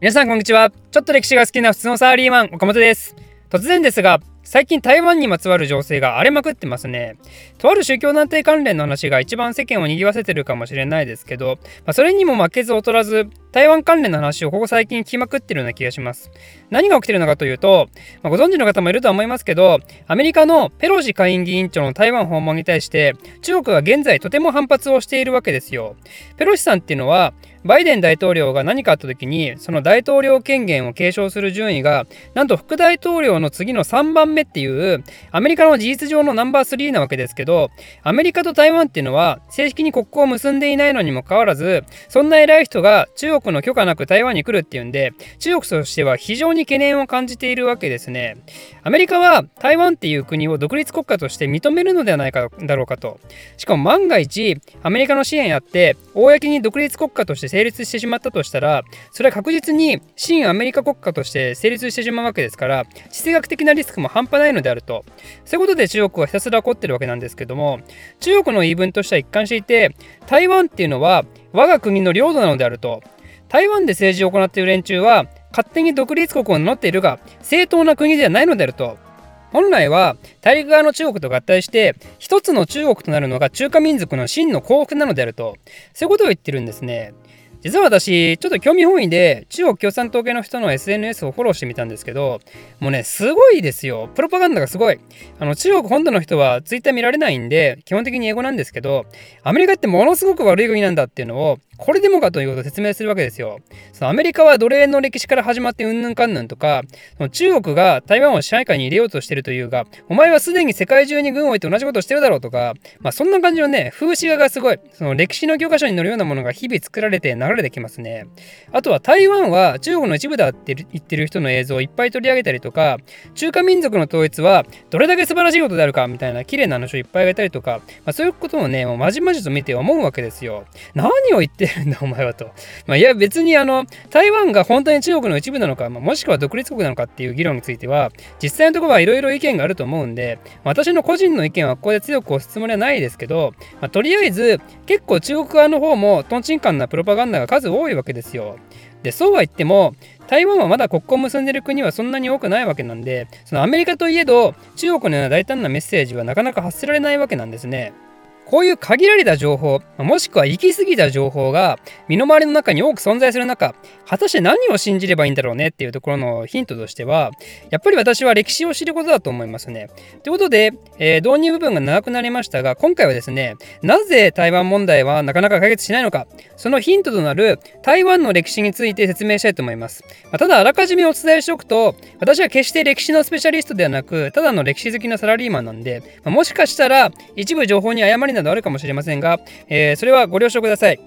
皆さんこんにちはちょっと歴史が好きな普通のサラリーマン岡本です突然ですが最近台湾にまつわる情勢が荒れまくってますね。とある宗教団体関連の話が一番世間を賑わせてるかもしれないですけど、まあ、それにも負けず劣らず、台湾関連の話をここ最近聞きまくってるような気がします。何が起きてるのかというと、まあ、ご存知の方もいるとは思いますけど、アメリカのペロシ下院議員長の台湾訪問に対して、中国が現在とても反発をしているわけですよ。ペロシさんっていうのは、バイデン大統領が何かあった時にその大統領権限を継承する順位がなんと副大統領の次の3番目っていうアメリカの事実上のナンバー3なわけですけどアメリカと台湾っていうのは正式に国交を結んでいないのにもかかわらずそんな偉い人が中国の許可なく台湾に来るっていうんで中国としては非常に懸念を感じているわけですね。アメリカは台湾っていう国を独立国家として認めるのではないかだろうかと。しかも万が一アメリカの支援あって公に独立国家として成立してしまったとしたらそれは確実に新アメリカ国家として成立してしまうわけですから地政学的なリスクも半端ないのであると。そういうことで中国はひたすら怒ってるわけなんですけども中国の言い分としては一貫していて台湾っていうのは我が国の領土なのであると。台湾で政治を行っている連中は勝手に独立国を名乗っているが正当な国ではないのであると。本来は大陸側の中国と合体して一つの中国となるのが中華民族の真の幸福なのであると。そういうことを言ってるんですね。実は私、ちょっと興味本位で中国共産党系の人の SNS をフォローしてみたんですけど、もうね、すごいですよ。プロパガンダがすごい。あの、中国本土の人は Twitter 見られないんで、基本的に英語なんですけど、アメリカってものすごく悪い国なんだっていうのを、これでもかということを説明するわけですよ。そのアメリカは奴隷の歴史から始まってうんぬんかんぬんとか、その中国が台湾を支配下に入れようとしてるというが、お前はすでに世界中に軍を置いて同じことをしてるだろうとか、まあそんな感じのね、風刺画がすごい、その歴史の教科書に載るようなものが日々作られて流れてきますね。あとは台湾は中国の一部だって言ってる人の映像をいっぱい取り上げたりとか、中華民族の統一はどれだけ素晴らしいことであるかみたいな綺麗な話をいっぱいあげたりとか、まあそういうことをね、もうまじまじと見て思うわけですよ。何を言ってるんだ お前はと。まあ、いや別にあの台湾が本当に中国の一部なのか、まあ、もしくは独立国なのかっていう議論については実際のところはいろいろ意見があると思うんで私の個人の意見はここで強く押すつもりはないですけど、まあ、とりあえず結構中国側の方もとんちんかんなプロパガンダが数多いわけですよ。でそうは言っても台湾はまだ国交を結んでる国はそんなに多くないわけなんでそのアメリカといえど中国のような大胆なメッセージはなかなか発せられないわけなんですね。こういう限られた情報、もしくは行き過ぎた情報が身の回りの中に多く存在する中、果たして何を信じればいいんだろうねっていうところのヒントとしては、やっぱり私は歴史を知ることだと思いますね。ということで、えー、導入部分が長くなりましたが、今回はですね、なぜ台湾問題はなかなか解決しないのか、そのヒントとなる台湾の歴史について説明したいと思います。まあ、ただ、あらかじめお伝えしておくと、私は決して歴史のスペシャリストではなく、ただの歴史好きなサラリーマンなんで、まあ、もしかしたら一部情報に誤りなどあるかもしれませんが、えー、それはご了承ください。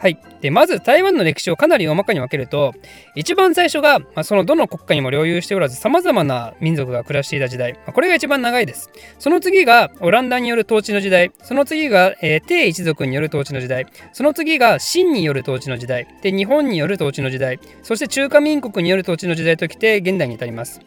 はい。で、まず台湾の歴史をかなり大まかに分けると、一番最初が、まあ、そのどの国家にも領有しておらず、様々な民族が暮らしていた時代。まあ、これが一番長いです。その次がオランダによる統治の時代。その次が、えー、帝一族による統治の時代。その次が清による統治の時代。で、日本による統治の時代。そして中華民国による統治の時代ときて現代に至ります。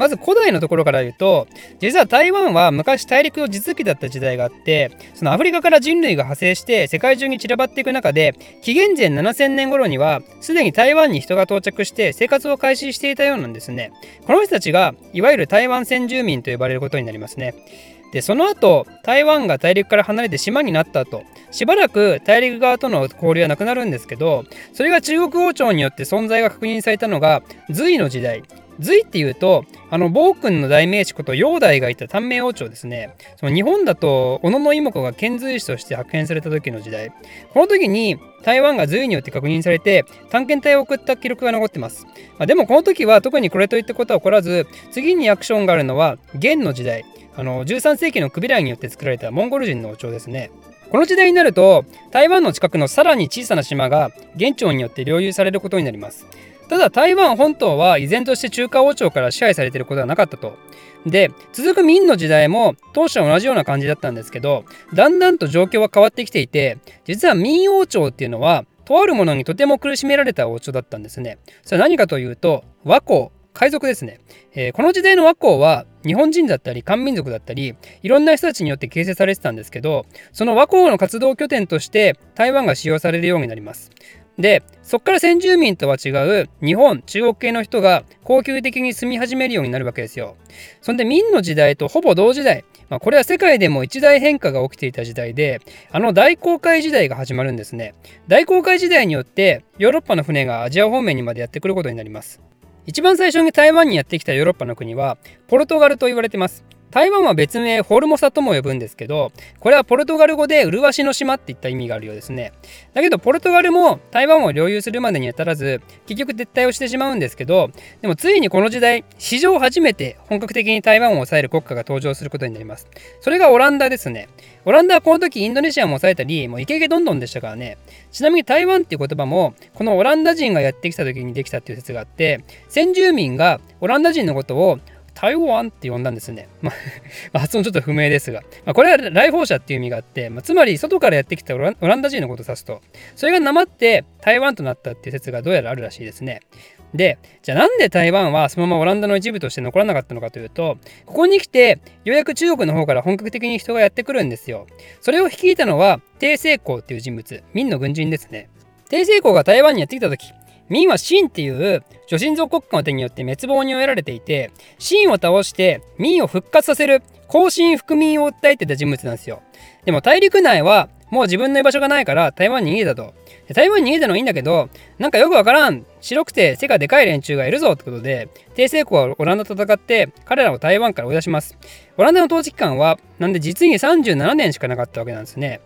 まず古代のところから言うと実は台湾は昔大陸の地続きだった時代があってそのアフリカから人類が派生して世界中に散らばっていく中で紀元前7000年頃にはすでに台湾に人が到着して生活を開始していたようなんですね。この人たちがいわゆる台湾先住民と呼ばれることになりますね。でその後台湾が大陸から離れて島になった後しばらく大陸側との交流はなくなるんですけどそれが中国王朝によって存在が確認されたのが隋の時代。隋っていうとあの暴君の代名詞こと煬帝がいた短命王朝ですね。その日本だと小野妹子が遣隋使として派遣された時の時代。この時に台湾が隋によって確認されて探検隊を送った記録が残ってます、まあ、でもこの時は特にこれといったことは起こらず次にアクションがあるのは元の時代。あの13世紀のクビライによって作られたモンゴル人の王朝ですね。この時代になると台湾の近くのさらに小さな島が元朝によって領有されることになりますただ台湾本島は依然として中華王朝から支配されていることはなかったと。で続く明の時代も当初は同じような感じだったんですけどだんだんと状況は変わってきていて実は明王朝っていうのはとあるものにとても苦しめられた王朝だったんですね。それは何かというと和光海賊ですね、えー、この時代の和光は日本人だったり漢民族だったりいろんな人たちによって形成されてたんですけどその和光の活動拠点として台湾が使用されるようになります。でそこから先住民とは違う日本中国系の人が恒久的に住み始めるようになるわけですよ。そんで明の時代とほぼ同時代まあ、これは世界でも一大変化が起きていた時代であの大航海時代が始まるんですね。大航海時代によってヨーロッパの船がアジア方面にまでやってくることになります。一番最初に台湾にやってきたヨーロッパの国はポルトガルと言われてます。台湾は別名フォルモサとも呼ぶんですけどこれはポルトガル語で麗しの島っていった意味があるようですね。だけどポルトガルも台湾を領有するまでに至らず結局撤退をしてしまうんですけどでもついにこの時代史上初めて本格的に台湾を抑える国家が登場することになります。それがオランダですね。オランダはこの時インドネシアも抑えたりもうイケイケどんどんでしたからね。ちなみに台湾っていう言葉もこのオランダ人がやってきた時にできたっていう説があって先住民がオランダ人のことを台湾って呼んだんですね。まあ、発音ちょっと不明ですが、まあ、これは来訪者っていう意味があって、まあ、つまり外からやってきたオランダ人のことを指すと、それがなまって台湾となったっていう説がどうやらあるらしいですね。で、じゃあなんで台湾はそのままオランダの一部として残らなかったのかというと、ここに来てようやく中国の方から本格的に人がやってくるんですよ。それを率いたのは、鄭成功っていう人物、明の軍人ですね。鄭成功が台湾にやってきた時、明は秦っていう女神像国家の手によって滅亡に追えられていて秦を倒して明を復活させる後進復民を訴えてた人物なんですよ。でも大陸内はもう自分の居場所がないから台湾に逃げたと。台湾に逃げたのはいいんだけどなんかよくわからん。白くて背がでかい連中がいるぞってことで帝政国はオランダと戦って彼らを台湾から追い出します。オランダの統治期間はなんで実に37年しかなかったわけなんですね。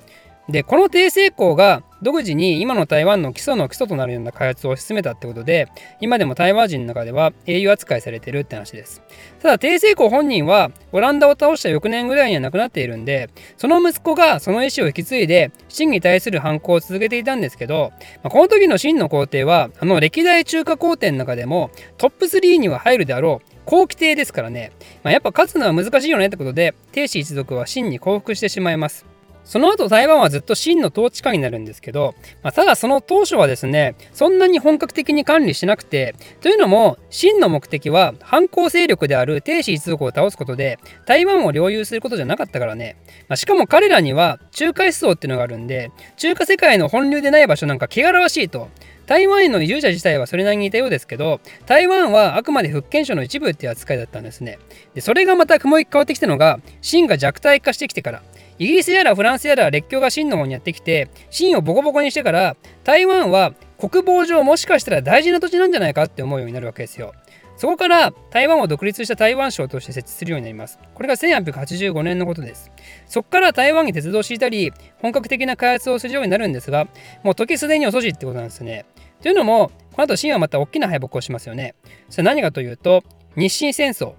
でこの低成功が独自に今の台湾の基礎の基礎となるような開発を進めたってことで今でも台湾人の中では英雄扱いされてるって話です。ただ低成功本人はオランダを倒した翌年ぐらいには亡くなっているんでその息子がその意思を引き継いで秦に対する反抗を続けていたんですけど、まあ、この時の秦の皇帝はあの歴代中華皇帝の中でもトップ3には入るであろう後期帝ですからね、まあ、やっぱ勝つのは難しいよねってことで帝子一族は秦に降伏してしまいます。その後台湾はずっと清の統治下になるんですけど、まあ、ただその当初はですねそんなに本格的に管理しなくてというのも清の目的は反抗勢力である帝子一族を倒すことで台湾を領有することじゃなかったからね、まあ、しかも彼らには中華思想っていうのがあるんで中華世界の本流でない場所なんか汚らわしいと。台湾への移住者自体はそれなりにいたようですけど台湾はあくまで福建省の一部っていう扱いだったんですね。でそれがまた雲行き変わってきたのが清が弱体化してきてから。イギリスやらフランスやら列強が清の方にやってきて清をボコボコにしてから台湾は国防上もしかしたら大事な土地なんじゃないかって思うようになるわけですよ。そこから台湾を独立した台湾省として設置するようになります。これが1885年のことです。そこから台湾に鉄道を敷いたり、本格的な開発をするようになるんですが、もう時すでに遅しってことなんですね。というのも、この後清はまた大きな敗北をしますよね。それ何かというと、日清戦争。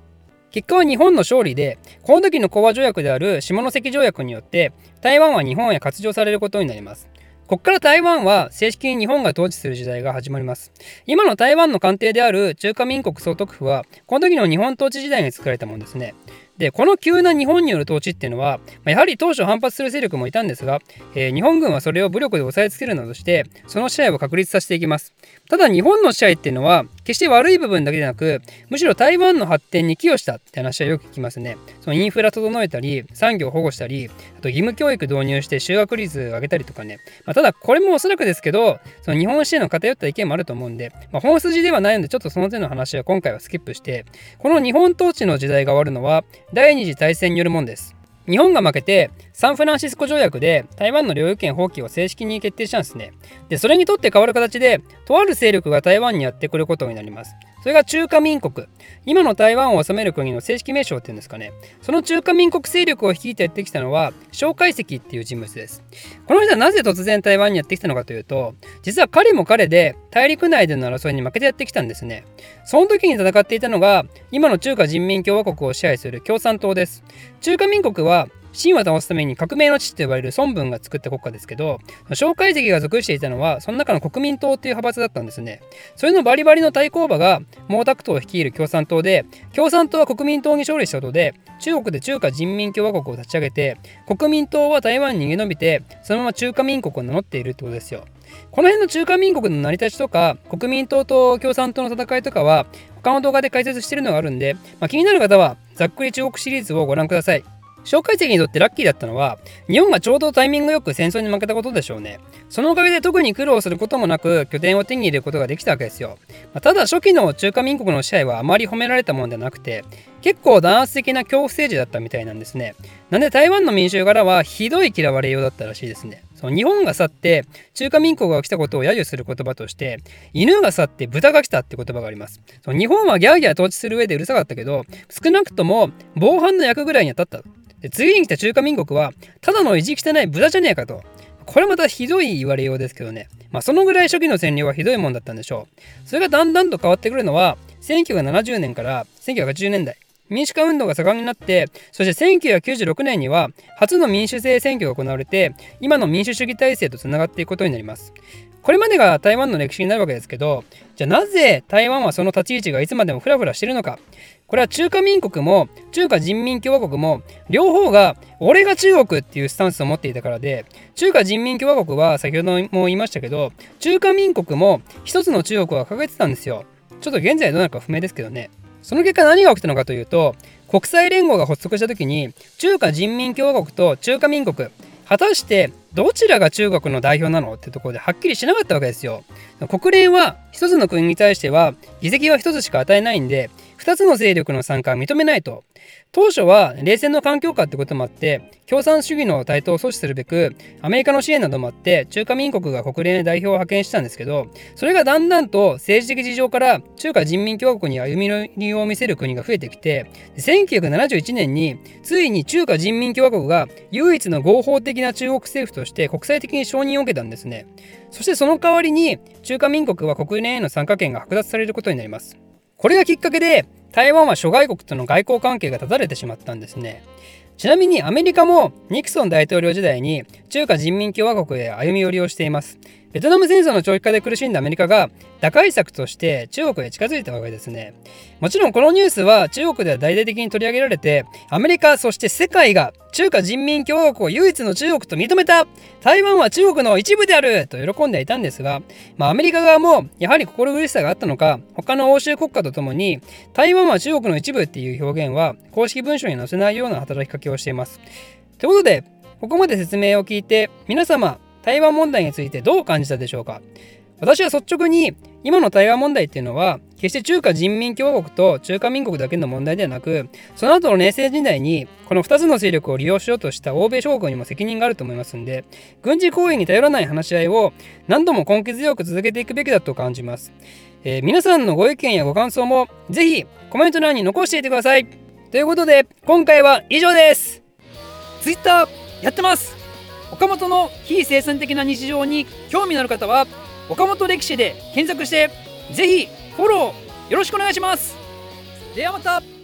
結果は日本の勝利で、この時の講和条約である下関条約によって、台湾は日本へ割譲されることになります。ここから台湾は正式に日本が統治する時代が始まります。今の台湾の官邸である中華民国総督府は、この時の日本統治時代に作られたものですね。でこの急な日本による統治っていうのは、やはり当初反発する勢力もいたんですが、えー、日本軍はそれを武力で押さえつけるなどしてその支配を確立させていきます。ただ日本の支配っていうのは決して悪い部分だけでなくむしろ台湾の発展に寄与したって話はよく聞きますね。そのインフラ整えたり産業保護したりあと義務教育導入して就学率上げたりとかね、まあ、ただこれもおそらくですけどその日本史への偏った意見もあると思うんで、まあ、本筋ではないのでちょっとその手の話は今回はスキップしてこの日本統治の時代が終わるのは第二次大戦によるもんです。日本が負けてサンフランシスコ条約で台湾の領有権放棄を正式に決定したんですね。で、それにとって変わる形で、とある勢力が台湾にやってくることになります。それが中華民国。今の台湾を治める国の正式名称っていうんですかね。その中華民国勢力を率いてやってきたのは、蒋介石っていう人物です。この人はなぜ突然台湾にやってきたのかというと、実は彼も彼で大陸内での争いに負けてやってきたんですね。その時に戦っていたのが、今の中華人民共和国を支配する共産党です。中華民国は秦を倒すために革命の父と呼ばれる孫文が作った国家ですけど、蒋介石が属していたのは、その中の国民党っていう派閥だったんですね。それのバリバリの対抗馬が毛沢東を率いる共産党で、共産党は国民党に勝利したことで、中国で中華人民共和国を立ち上げて、国民党は台湾に逃げ延びて、そのまま中華民国を名乗っているってことですよ。この辺の中華民国の成り立ちとか、国民党と共産党の戦いとかは、他の動画で解説してるのがあるんで、まあ、気になる方は、ざっくり中国シリーズをご覧ください。蒋介石にとってラッキーだったのは日本がちょうどタイミングよく戦争に負けたことでしょうね。そのおかげで特に苦労することもなく拠点を手に入れることができたわけですよ、ま、ただ初期の中華民国の支配はあまり褒められたもんではなくて結構弾圧的な恐怖政治だったみたいなんですね。なんで台湾の民衆からはひどい嫌われようだったらしいですね。その日本が去って中華民国が来たことを揶揄する言葉として犬が去って豚が来たって言葉があります。その日本はギャーギャー統治する上でうるさかったけど少なくとも防犯の役ぐらいには立った。次に来た中華民国はただの意地汚い豚じゃねえかと。これまたひどい言われようですけどね。まあそのぐらい初期の占領はひどいもんだったんでしょう。それがだんだんと変わってくるのは1970年から1980年代民主化運動が盛んになってそして1996年には初の民主制選挙が行われて今の民主主義体制とつながっていくことになります。これまでが台湾の歴史になるわけですけどじゃあなぜ台湾はその立ち位置がいつまでもフラフラしてるのか。これは中華民国も中華人民共和国も両方が俺が中国っていうスタンスを持っていたからで中華人民共和国は先ほども言いましたけど中華民国も一つの中国は掲げてたんですよ。ちょっと現在どうなるか不明ですけどね。その結果何が起きたのかというと国際連合が発足した時に中華人民共和国と中華民国果たしてどちらが中国の代表なのってところではっきりしなかったわけですよ。国連は一つの国に対しては議席は一つしか与えないんで2つの勢力の参加は認めないと。当初は冷戦の環境下ってこともあって共産主義の台頭を阻止するべくアメリカの支援などもあって中華民国が国連へ代表を派遣したんですけどそれがだんだんと政治的事情から中華人民共和国に歩み寄りを見せる国が増えてきて1971年についに中華人民共和国が唯一の合法的な中国政府として国際的に承認を受けたんですねそしてその代わりに中華民国は国連への参加権が剥奪されることになりますこれがきっかけで台湾は諸外国との外交関係が断たれてしまったんですね。ちなみにアメリカもニクソン大統領時代に中華人民共和国へ歩み寄りをしています。ベトナム戦争の長期化で苦しんだアメリカが打開策として中国へ近づいたわけですね。もちろんこのニュースは中国では大々的に取り上げられて、アメリカそして世界が中華人民共和国を唯一の中国と認めた台湾は中国の一部であると喜んでいたんですが、まあ、アメリカ側もやはり心苦しさがあったのか、他の欧州国家とともに台湾は中国の一部っていう表現は公式文書に載せないような働きかけをしています。ということで、ここまで説明を聞いて皆様台湾問題についてどう感じたでしょうか？私は率直に今の台湾問題っていうのは決して中華人民共和国と中華民国だけの問題ではなくその後の冷戦時代にこの2つの勢力を利用しようとした欧米諸国にも責任があると思いますんで軍事行為に頼らない話し合いを何度も根気強く続けていくべきだと感じます、えー、皆さんのご意見やご感想もぜひコメント欄に残していてください。ということで今回は以上です。Twitter やってます。岡本の非生産的な日常に興味のある方は岡本歴史で検索してぜひフォローよろしくお願いします。ではまた。